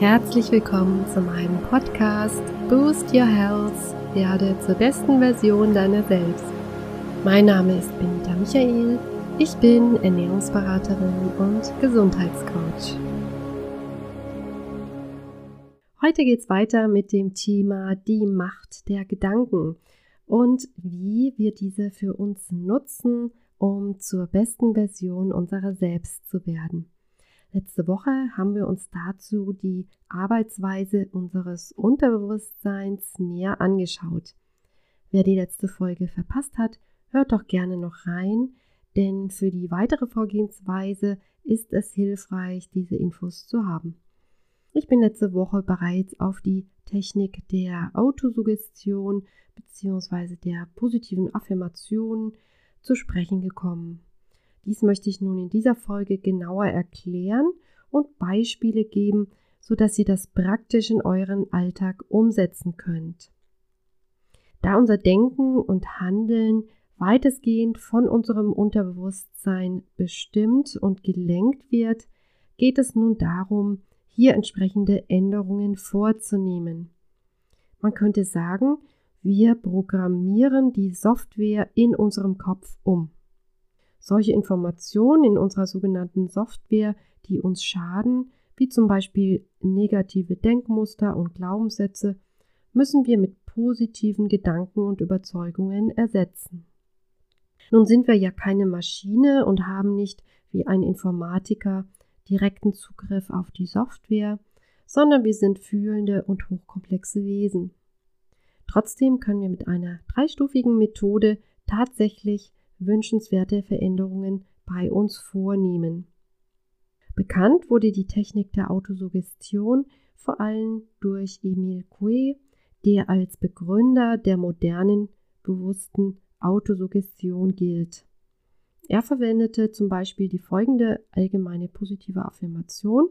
Herzlich willkommen zu meinem Podcast Boost Your Health, werde zur besten Version deiner selbst. Mein Name ist Benita Michael, ich bin Ernährungsberaterin und Gesundheitscoach. Heute geht es weiter mit dem Thema die Macht der Gedanken und wie wir diese für uns nutzen, um zur besten Version unserer selbst zu werden. Letzte Woche haben wir uns dazu die Arbeitsweise unseres Unterbewusstseins näher angeschaut. Wer die letzte Folge verpasst hat, hört doch gerne noch rein, denn für die weitere Vorgehensweise ist es hilfreich, diese Infos zu haben. Ich bin letzte Woche bereits auf die Technik der Autosuggestion bzw. der positiven Affirmationen zu sprechen gekommen. Dies möchte ich nun in dieser Folge genauer erklären und Beispiele geben, sodass ihr das praktisch in euren Alltag umsetzen könnt. Da unser Denken und Handeln weitestgehend von unserem Unterbewusstsein bestimmt und gelenkt wird, geht es nun darum, hier entsprechende Änderungen vorzunehmen. Man könnte sagen, wir programmieren die Software in unserem Kopf um. Solche Informationen in unserer sogenannten Software, die uns schaden, wie zum Beispiel negative Denkmuster und Glaubenssätze, müssen wir mit positiven Gedanken und Überzeugungen ersetzen. Nun sind wir ja keine Maschine und haben nicht wie ein Informatiker direkten Zugriff auf die Software, sondern wir sind fühlende und hochkomplexe Wesen. Trotzdem können wir mit einer dreistufigen Methode tatsächlich wünschenswerte Veränderungen bei uns vornehmen. Bekannt wurde die Technik der Autosuggestion vor allem durch Emile Coué, der als Begründer der modernen bewussten Autosuggestion gilt. Er verwendete zum Beispiel die folgende allgemeine positive Affirmation.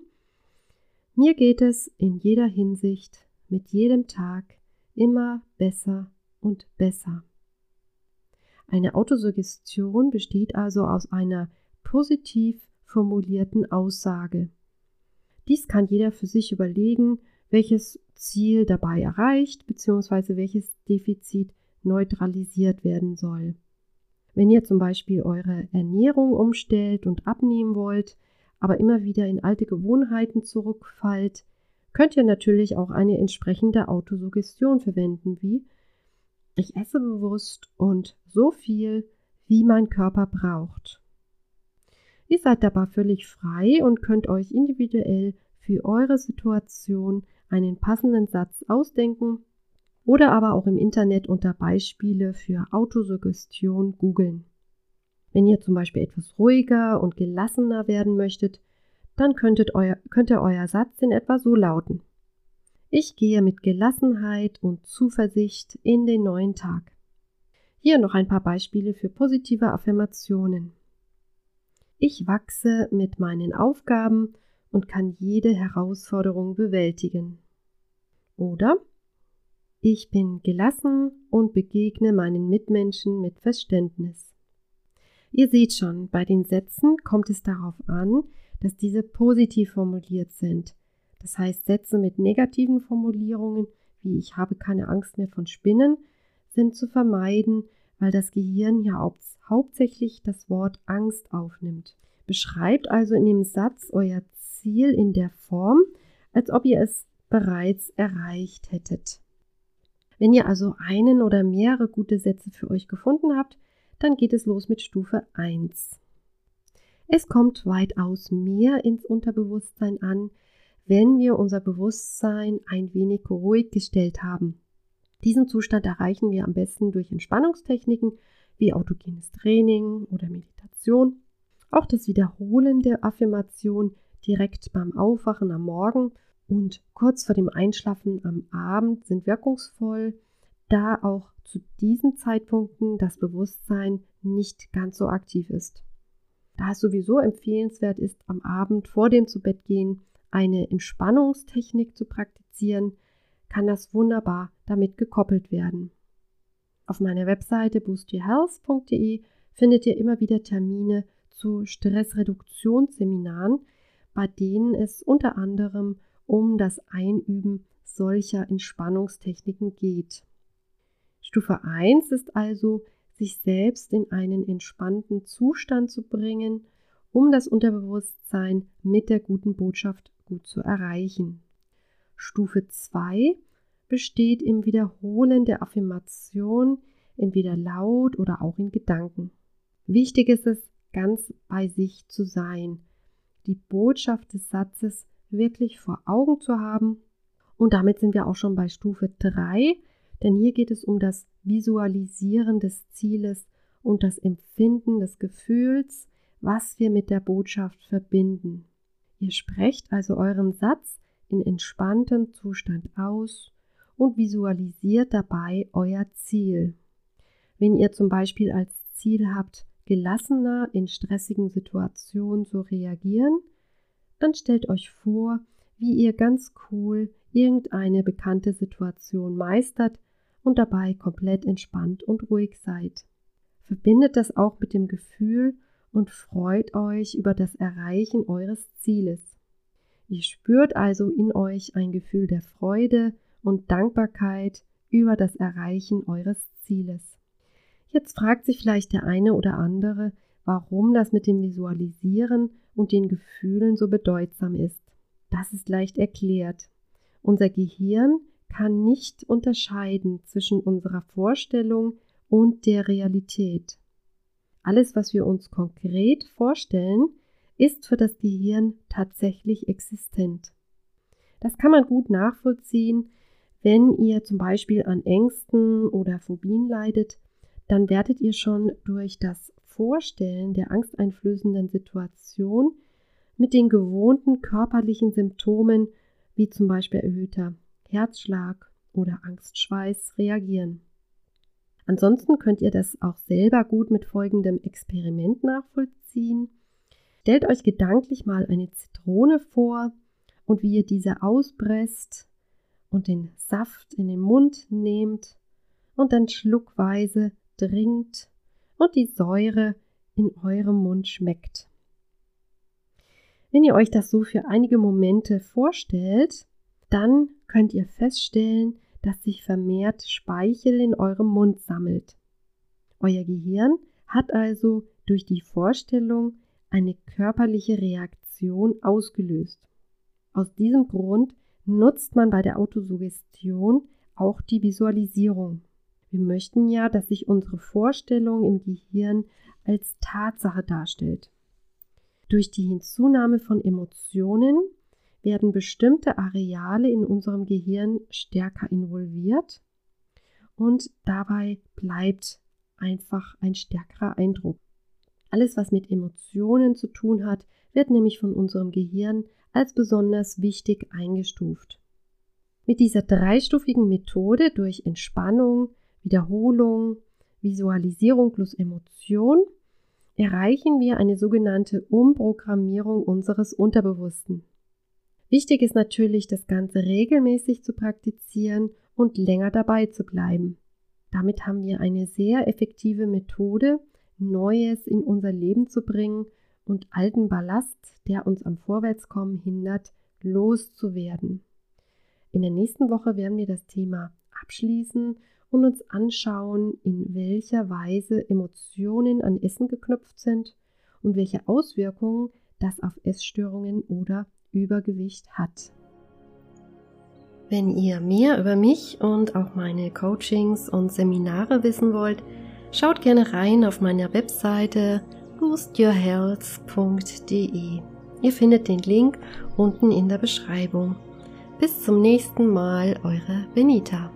Mir geht es in jeder Hinsicht mit jedem Tag immer besser und besser. Eine Autosuggestion besteht also aus einer positiv formulierten Aussage. Dies kann jeder für sich überlegen, welches Ziel dabei erreicht bzw. welches Defizit neutralisiert werden soll. Wenn ihr zum Beispiel eure Ernährung umstellt und abnehmen wollt, aber immer wieder in alte Gewohnheiten zurückfallt, könnt ihr natürlich auch eine entsprechende Autosuggestion verwenden, wie ich esse bewusst und so viel, wie mein Körper braucht. Ihr seid dabei völlig frei und könnt euch individuell für eure Situation einen passenden Satz ausdenken oder aber auch im Internet unter Beispiele für Autosuggestion googeln. Wenn ihr zum Beispiel etwas ruhiger und gelassener werden möchtet, dann könntet euer, könnte euer Satz in etwa so lauten. Ich gehe mit Gelassenheit und Zuversicht in den neuen Tag. Hier noch ein paar Beispiele für positive Affirmationen. Ich wachse mit meinen Aufgaben und kann jede Herausforderung bewältigen. Oder ich bin gelassen und begegne meinen Mitmenschen mit Verständnis. Ihr seht schon, bei den Sätzen kommt es darauf an, dass diese positiv formuliert sind das heißt, Sätze mit negativen Formulierungen wie ich habe keine Angst mehr von Spinnen sind zu vermeiden, weil das Gehirn ja hauptsächlich das Wort Angst aufnimmt. Beschreibt also in dem Satz euer Ziel in der Form, als ob ihr es bereits erreicht hättet. Wenn ihr also einen oder mehrere gute Sätze für euch gefunden habt, dann geht es los mit Stufe 1. Es kommt weitaus mehr ins Unterbewusstsein an, wenn wir unser Bewusstsein ein wenig ruhig gestellt haben. Diesen Zustand erreichen wir am besten durch Entspannungstechniken wie autogenes Training oder Meditation. Auch das Wiederholen der Affirmation direkt beim Aufwachen am Morgen und kurz vor dem Einschlafen am Abend sind wirkungsvoll, da auch zu diesen Zeitpunkten das Bewusstsein nicht ganz so aktiv ist. Da es sowieso empfehlenswert ist, am Abend vor dem Zubettgehen eine Entspannungstechnik zu praktizieren, kann das wunderbar damit gekoppelt werden. Auf meiner Webseite boostyourhealth.de findet ihr immer wieder Termine zu Stressreduktionsseminaren, bei denen es unter anderem um das Einüben solcher Entspannungstechniken geht. Stufe 1 ist also, sich selbst in einen entspannten Zustand zu bringen, um das Unterbewusstsein mit der guten Botschaft gut zu erreichen. Stufe 2 besteht im Wiederholen der Affirmation, entweder laut oder auch in Gedanken. Wichtig ist es, ganz bei sich zu sein, die Botschaft des Satzes wirklich vor Augen zu haben. Und damit sind wir auch schon bei Stufe 3, denn hier geht es um das Visualisieren des Zieles und das Empfinden des Gefühls, was wir mit der Botschaft verbinden. Ihr sprecht also euren Satz in entspanntem Zustand aus und visualisiert dabei euer Ziel. Wenn ihr zum Beispiel als Ziel habt, gelassener in stressigen Situationen zu reagieren, dann stellt euch vor, wie ihr ganz cool irgendeine bekannte Situation meistert und dabei komplett entspannt und ruhig seid. Verbindet das auch mit dem Gefühl und freut euch über das Erreichen eures Zieles. Ihr spürt also in euch ein Gefühl der Freude und Dankbarkeit über das Erreichen eures Zieles. Jetzt fragt sich vielleicht der eine oder andere, warum das mit dem Visualisieren und den Gefühlen so bedeutsam ist. Das ist leicht erklärt. Unser Gehirn kann nicht unterscheiden zwischen unserer Vorstellung und der Realität. Alles, was wir uns konkret vorstellen, ist für das Gehirn tatsächlich existent. Das kann man gut nachvollziehen, wenn ihr zum Beispiel an Ängsten oder Phobien leidet, dann werdet ihr schon durch das Vorstellen der angsteinflößenden Situation mit den gewohnten körperlichen Symptomen wie zum Beispiel erhöhter Herzschlag oder Angstschweiß reagieren. Ansonsten könnt ihr das auch selber gut mit folgendem Experiment nachvollziehen. Stellt euch gedanklich mal eine Zitrone vor und wie ihr diese auspresst und den Saft in den Mund nehmt und dann schluckweise trinkt und die Säure in eurem Mund schmeckt. Wenn ihr euch das so für einige Momente vorstellt, dann könnt ihr feststellen, dass sich vermehrt Speichel in eurem Mund sammelt. Euer Gehirn hat also durch die Vorstellung eine körperliche Reaktion ausgelöst. Aus diesem Grund nutzt man bei der Autosuggestion auch die Visualisierung. Wir möchten ja, dass sich unsere Vorstellung im Gehirn als Tatsache darstellt. Durch die Hinzunahme von Emotionen werden bestimmte Areale in unserem Gehirn stärker involviert und dabei bleibt einfach ein stärkerer Eindruck. Alles, was mit Emotionen zu tun hat, wird nämlich von unserem Gehirn als besonders wichtig eingestuft. Mit dieser dreistufigen Methode durch Entspannung, Wiederholung, Visualisierung plus Emotion erreichen wir eine sogenannte Umprogrammierung unseres Unterbewussten. Wichtig ist natürlich, das Ganze regelmäßig zu praktizieren und länger dabei zu bleiben. Damit haben wir eine sehr effektive Methode, Neues in unser Leben zu bringen und alten Ballast, der uns am Vorwärtskommen hindert, loszuwerden. In der nächsten Woche werden wir das Thema abschließen und uns anschauen, in welcher Weise Emotionen an Essen geknüpft sind und welche Auswirkungen das auf Essstörungen oder Übergewicht hat. Wenn ihr mehr über mich und auch meine Coachings und Seminare wissen wollt, schaut gerne rein auf meiner Webseite boostyourhealth.de. Ihr findet den Link unten in der Beschreibung. Bis zum nächsten Mal, eure Benita.